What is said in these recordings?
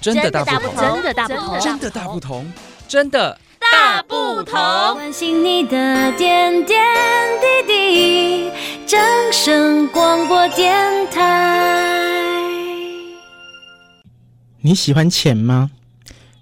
真的大不同，真的大不同，真的大不同，真的大不同。关心你的点点滴滴，广播电台。你喜欢钱吗？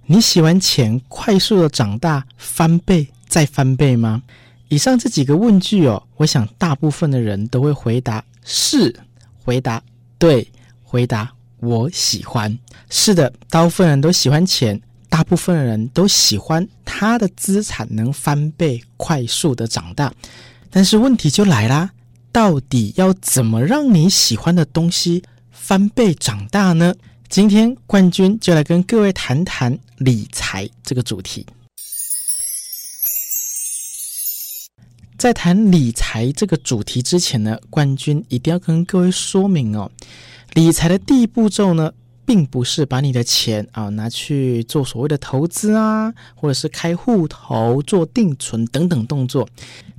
你喜欢钱快速的长大，翻倍再翻倍吗？以上这几个问句哦，我想大部分的人都会回答是，回答对，回答我喜欢。是的，大部分人都喜欢钱，大部分人都喜欢他的资产能翻倍、快速的长大。但是问题就来啦，到底要怎么让你喜欢的东西翻倍长大呢？今天冠军就来跟各位谈谈理财这个主题。在谈理财这个主题之前呢，冠军一定要跟各位说明哦，理财的第一步骤呢，并不是把你的钱啊拿去做所谓的投资啊，或者是开户头、做定存等等动作。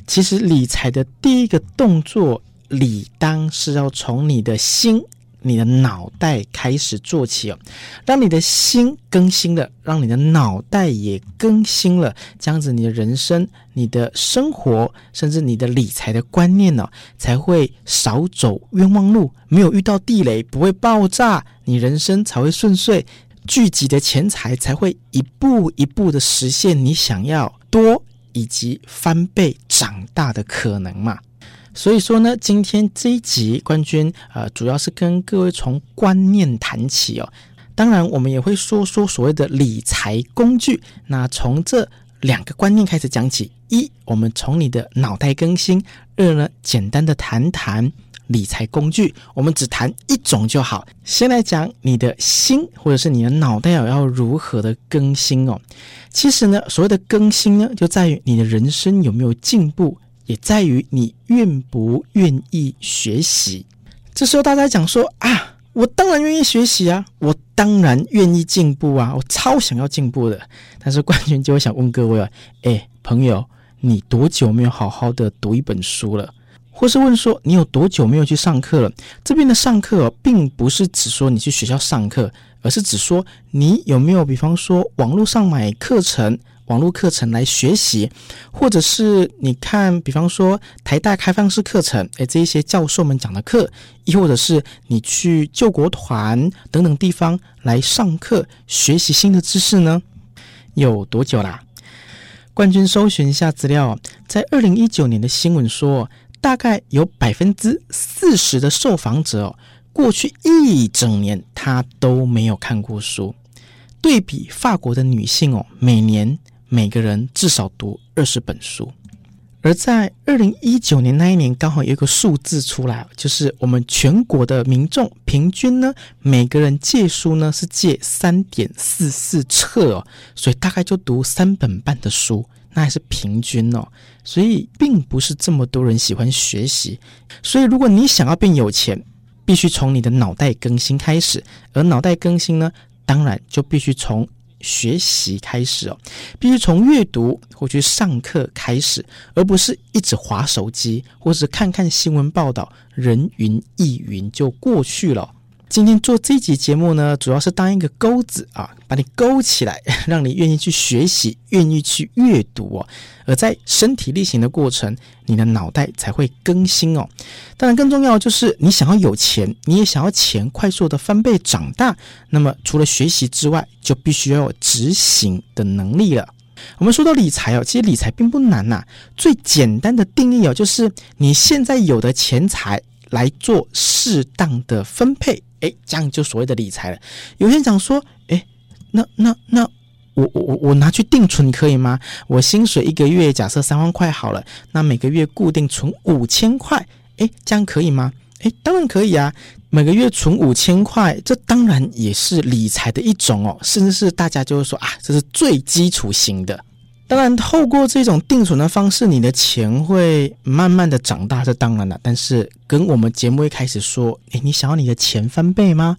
其实理财的第一个动作，理当是要从你的心。你的脑袋开始做起哦，让你的心更新了，让你的脑袋也更新了，这样子你的人生、你的生活，甚至你的理财的观念呢、才会少走冤枉路，没有遇到地雷，不会爆炸，你人生才会顺遂，聚集的钱财才会一步一步的实现你想要多以及翻倍长大的可能嘛。所以说呢，今天这一集冠军呃，主要是跟各位从观念谈起哦。当然，我们也会说说所谓的理财工具。那从这两个观念开始讲起：一，我们从你的脑袋更新；二呢，简单的谈谈理财工具。我们只谈一种就好。先来讲你的心，或者是你的脑袋要如何的更新哦。其实呢，所谓的更新呢，就在于你的人生有没有进步。也在于你愿不愿意学习。这时候大家讲说啊，我当然愿意学习啊，我当然愿意进步啊，我超想要进步的。但是冠军就会想问各位啊，哎，朋友，你多久没有好好的读一本书了？或是问说你有多久没有去上课了？这边的上课哦，并不是指说你去学校上课，而是指说你有没有，比方说网络上买课程。网络课程来学习，或者是你看，比方说台大开放式课程，诶，这一些教授们讲的课，亦或者是你去救国团等等地方来上课学习新的知识呢？有多久啦？冠军搜寻一下资料，在二零一九年的新闻说，大概有百分之四十的受访者，过去一整年他都没有看过书。对比法国的女性哦，每年。每个人至少读二十本书，而在二零一九年那一年，刚好有一个数字出来，就是我们全国的民众平均呢，每个人借书呢是借三点四四册哦，所以大概就读三本半的书，那还是平均哦，所以并不是这么多人喜欢学习，所以如果你想要变有钱，必须从你的脑袋更新开始，而脑袋更新呢，当然就必须从。学习开始哦，必须从阅读或去上课开始，而不是一直划手机，或是看看新闻报道，人云亦云就过去了。今天做这集节目呢，主要是当一个钩子啊，把你勾起来，让你愿意去学习，愿意去阅读哦。而在身体力行的过程，你的脑袋才会更新哦。当然，更重要就是你想要有钱，你也想要钱快速的翻倍长大。那么，除了学习之外，就必须要有执行的能力了。我们说到理财哦，其实理财并不难呐。最简单的定义哦，就是你现在有的钱财来做适当的分配。哎，这样就所谓的理财了。有些人讲说，哎，那那那，我我我我拿去定存可以吗？我薪水一个月假设三万块好了，那每个月固定存五千块，哎，这样可以吗？哎，当然可以啊。每个月存五千块，这当然也是理财的一种哦，甚至是大家就会说啊，这是最基础型的。当然，透过这种定存的方式，你的钱会慢慢的长大，这当然了。但是，跟我们节目一开始说，诶，你想要你的钱翻倍吗？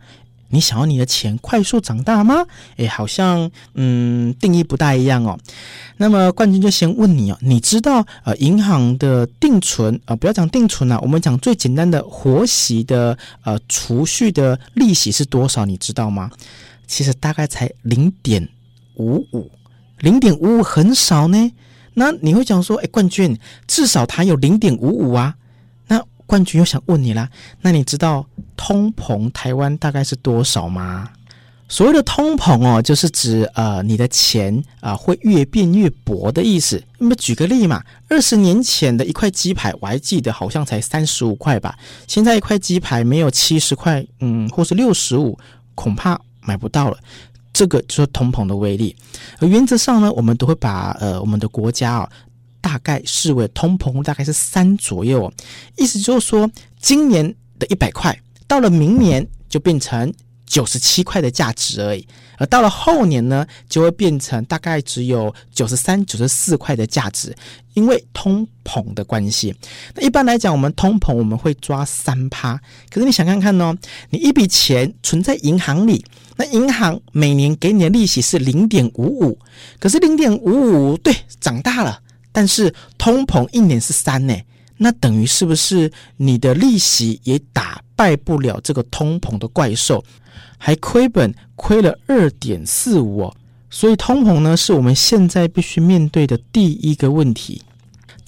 你想要你的钱快速长大吗？诶，好像嗯，定义不大一样哦。那么，冠军就先问你哦，你知道呃，银行的定存啊、呃，不要讲定存了，我们讲最简单的活息的呃储蓄的利息是多少？你知道吗？其实大概才零点五五，零点五五很少呢。那你会讲说，哎，冠军至少它有零点五五啊。那冠军又想问你啦，那你知道通膨台湾大概是多少吗？所谓的通膨哦，就是指呃你的钱啊、会越变越薄的意思。那么举个例嘛，二十年前的一块鸡排，我还记得好像才三十五块吧。现在一块鸡排没有七十块，嗯，或是六十五，恐怕买不到了。这个就是通膨的威力。而原则上呢，我们都会把呃我们的国家啊、大概视为通膨大概是三左右。意思就是说，今年的一百块，到了明年就变成。九十七块的价值而已，而到了后年呢，就会变成大概只有九十三、九十四块的价值，因为通膨的关系。那一般来讲，我们通膨我们会抓三趴，可是你想看看哦，你一笔钱存在银行里，那银行每年给你的利息是零点五五，可是零点五五对长大了，但是通膨一年是三呢，那等于是不是你的利息也打败不了这个通膨的怪兽？还亏本亏了二点四五哦，所以通膨呢是我们现在必须面对的第一个问题。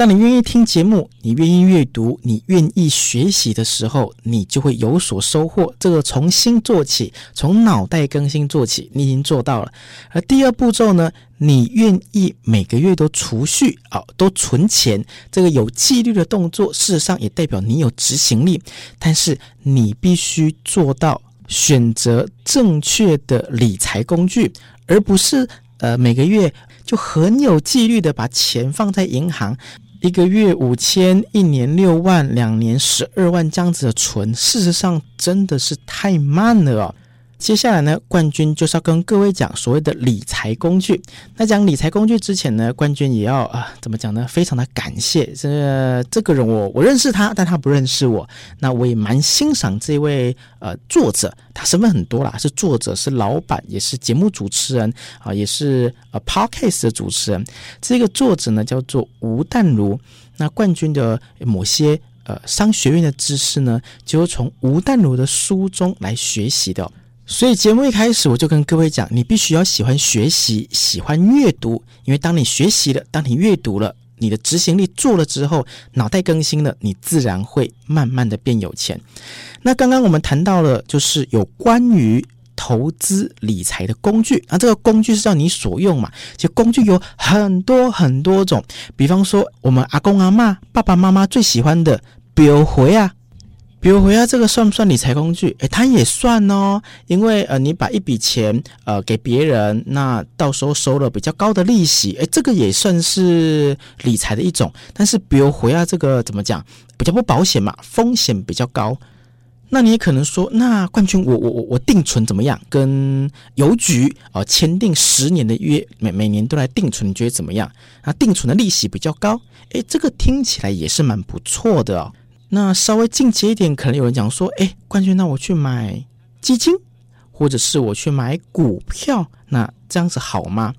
当你愿意听节目，你愿意阅读，你愿意学习的时候，你就会有所收获。这个从心做起，从脑袋更新做起，你已经做到了。而第二步骤呢，你愿意每个月都储蓄啊，都存钱，这个有纪律的动作，事实上也代表你有执行力。但是你必须做到。选择正确的理财工具，而不是呃每个月就很有纪律的把钱放在银行，一个月五千，一年六万，两年十二万这样子的存，事实上真的是太慢了哦。接下来呢，冠军就是要跟各位讲所谓的理财工具。那讲理财工具之前呢，冠军也要啊，怎么讲呢？非常的感谢这这个人我，我认识他，但他不认识我。那我也蛮欣赏这位呃作者，他身份很多啦，是作者，是老板，也是节目主持人啊，也是呃 Podcast 的主持人。这个作者呢叫做吴淡如。那冠军的某些呃商学院的知识呢，就是从吴淡如的书中来学习的。所以节目一开始我就跟各位讲，你必须要喜欢学习，喜欢阅读，因为当你学习了，当你阅读了，你的执行力做了之后，脑袋更新了，你自然会慢慢的变有钱。那刚刚我们谈到了，就是有关于投资理财的工具，那这个工具是叫你所用嘛？其实工具有很多很多种，比方说我们阿公阿嬷、爸爸妈妈最喜欢的表会啊。比如回家这个算不算理财工具？诶，它也算哦，因为呃，你把一笔钱呃给别人，那到时候收了比较高的利息，诶，这个也算是理财的一种。但是比如回家这个怎么讲？比较不保险嘛，风险比较高。那你也可能说，那冠军我我我我定存怎么样？跟邮局啊签订十年的约，每每年都来定存，你觉得怎么样？那定存的利息比较高，诶，这个听起来也是蛮不错的哦。那稍微进阶一点，可能有人讲说：“哎，冠军，那我去买基金，或者是我去买股票，那这样子好吗？”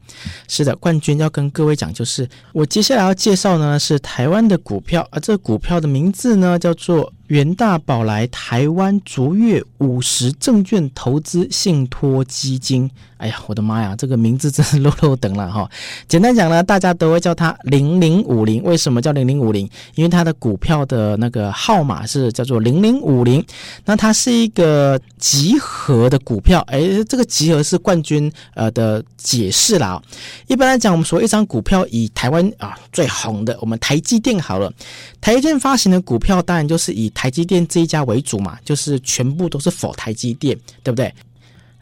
是的，冠军要跟各位讲，就是我接下来要介绍呢是台湾的股票，而这股票的名字呢叫做。元大宝来台湾卓越五十证券投资信托基金，哎呀，我的妈呀，这个名字真是漏漏等了哈。简单讲呢，大家都会叫它零零五零。为什么叫零零五零？因为它的股票的那个号码是叫做零零五零。那它是一个集合的股票，哎，这个集合是冠军呃的解释啦。一般来讲，我们说一张股票以台湾啊最红的，我们台积电好了，台积电发行的股票当然就是以。台积电这一家为主嘛，就是全部都是否台积电，对不对？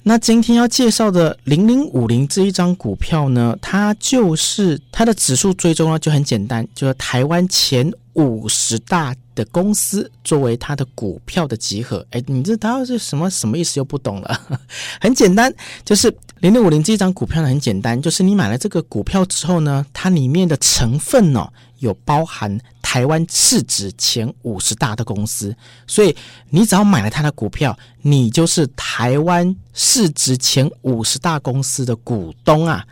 那今天要介绍的零零五零这一张股票呢，它就是它的指数追踪呢就很简单，就是台湾前五十大的公司作为它的股票的集合。哎，你这它是什么什么意思？又不懂了。很简单，就是零零五零这一张股票呢很简单，就是你买了这个股票之后呢，它里面的成分呢、有包含台湾市值前五十大的公司，所以你只要买了他的股票，你就是台湾市值前五十大公司的股东啊。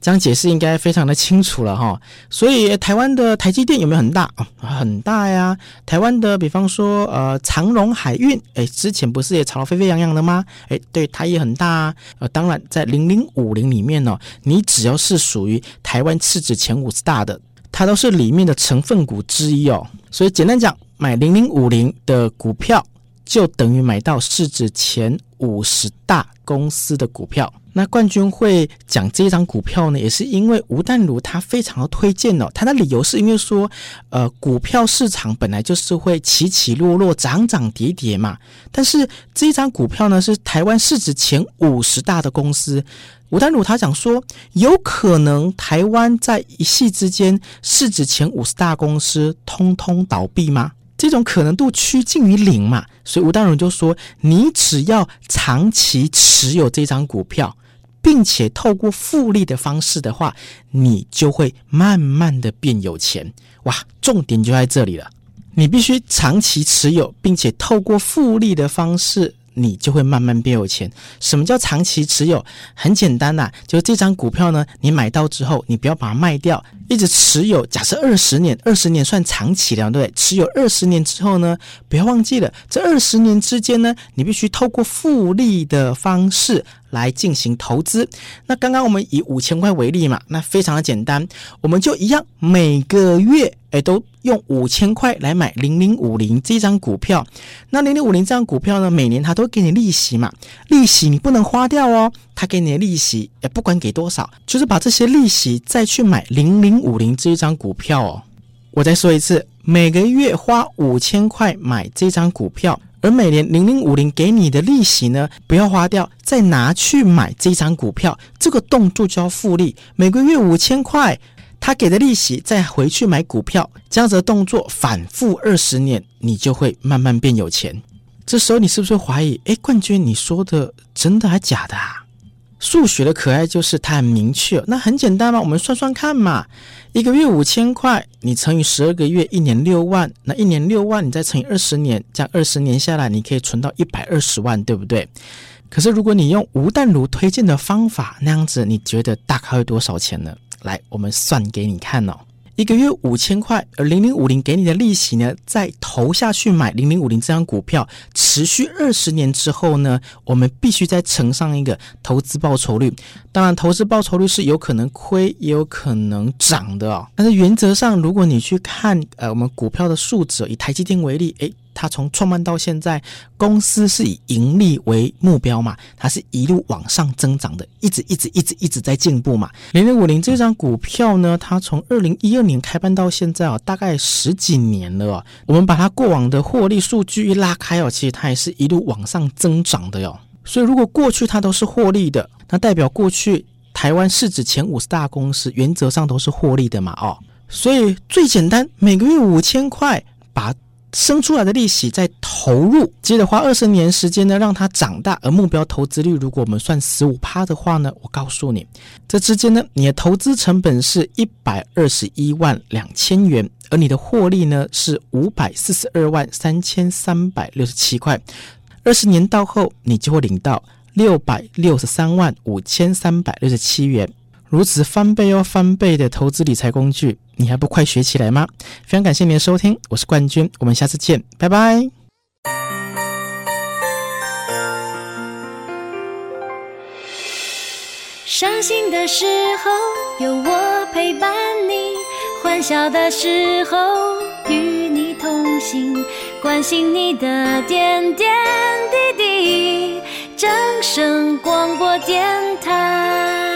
这样解释应该非常的清楚了哈。所以台湾的台积电有没有很大？哦，很大呀。台湾的比方说呃长荣海运，哎，之前不是也炒得沸沸扬扬的吗？哎，对，它也很大啊。呃，当然在零零五零里面呢，你只要是属于台湾市值前五十大的，它都是里面的成分股之一哦。所以简单讲，买零零五零的股票。就等于买到市值前五十大公司的股票。那冠军会讲这一张股票呢，也是因为吴淡如他非常的推荐哦。他的理由是因为说，呃，股票市场本来就是会起起落落、涨涨跌跌嘛。但是这一张股票呢，是台湾市值前五十大的公司。吴淡如他讲说，有可能台湾在一夕之间，市值前五十大公司通通倒闭吗？这种可能度趋近于零嘛，所以吴淡如就说：“你只要长期持有这张股票，并且透过复利的方式的话，你就会慢慢的变有钱。哇，重点就在这里了，你必须长期持有，并且透过复利的方式。”你就会慢慢变有钱。什么叫长期持有？很简单呐，就是这张股票呢，你买到之后，你不要把它卖掉，一直持有。假设二十年，二十年算长期了，对不对？持有二十年之后呢，不要忘记了，这二十年之间呢，你必须透过复利的方式来进行投资。那刚刚我们以五千块为例嘛，那非常的简单，我们就一样每个月。哎，都用五千块来买零零五零这张股票，那零零五零这张股票呢，每年它都给你利息嘛，利息你不能花掉哦，它给你的利息，也不管给多少，就是把这些利息再去买零零五零这一张股票哦。我再说一次，每个月花五千块买这张股票，而每年零零五零给你的利息呢，不要花掉，再拿去买这张股票，这个动作叫复利，每个月五千块。他给的利息，再回去买股票，这样子的动作反复二十年，你就会慢慢变有钱。这时候你是不是怀疑？哎，冠军，你说的真的还假的啊？数学的可爱就是它很明确，那很简单嘛，我们算算看嘛，一个月五千块，你乘以十二个月，一年六万，那一年六万，你再乘以二十年，这样二十年下来，你可以存到一百二十万，对不对？可是如果你用吴淡如推荐的方法，那样子，你觉得大概会多少钱呢？来，我们算给你看哦。一个月五千块，而零零五零给你的利息呢，再投下去买零零五零这张股票，持续二十年之后呢，我们必须再乘上一个投资报酬率。当然，投资报酬率是有可能亏，也有可能涨的啊。但是原则上，如果你去看呃我们股票的数值，以台积电为例，诶。它从创办到现在，公司是以盈利为目标嘛，它是一路往上增长的，一直一直一直一直在进步嘛。零零五零这张股票呢，它从二零一二年开办到现在啊，大概十几年了。我们把它过往的获利数据一拉开哦，其实它也是一路往上增长的哟。所以如果过去它都是获利的，那代表过去台湾市值前五十大公司原则上都是获利的嘛哦。所以最简单，每个月五千块把。生出来的利息再投入，接着花二十年时间呢，让它长大。而目标投资率，如果我们算十五趴的话呢，我告诉你，这之间呢，你的投资成本是一百二十一万两千元，而你的获利呢是五百四十二万三千三百六十七块。二十年到后，你就会领到六百六十三万五千三百六十七元。如此翻倍又翻倍的投资理财工具，你还不快学起来吗？非常感谢您的收听，我是冠军，我们下次见，拜拜。伤心的时候有我陪伴你，欢笑的时候与你同行，关心你的点点滴滴。正声广播电台。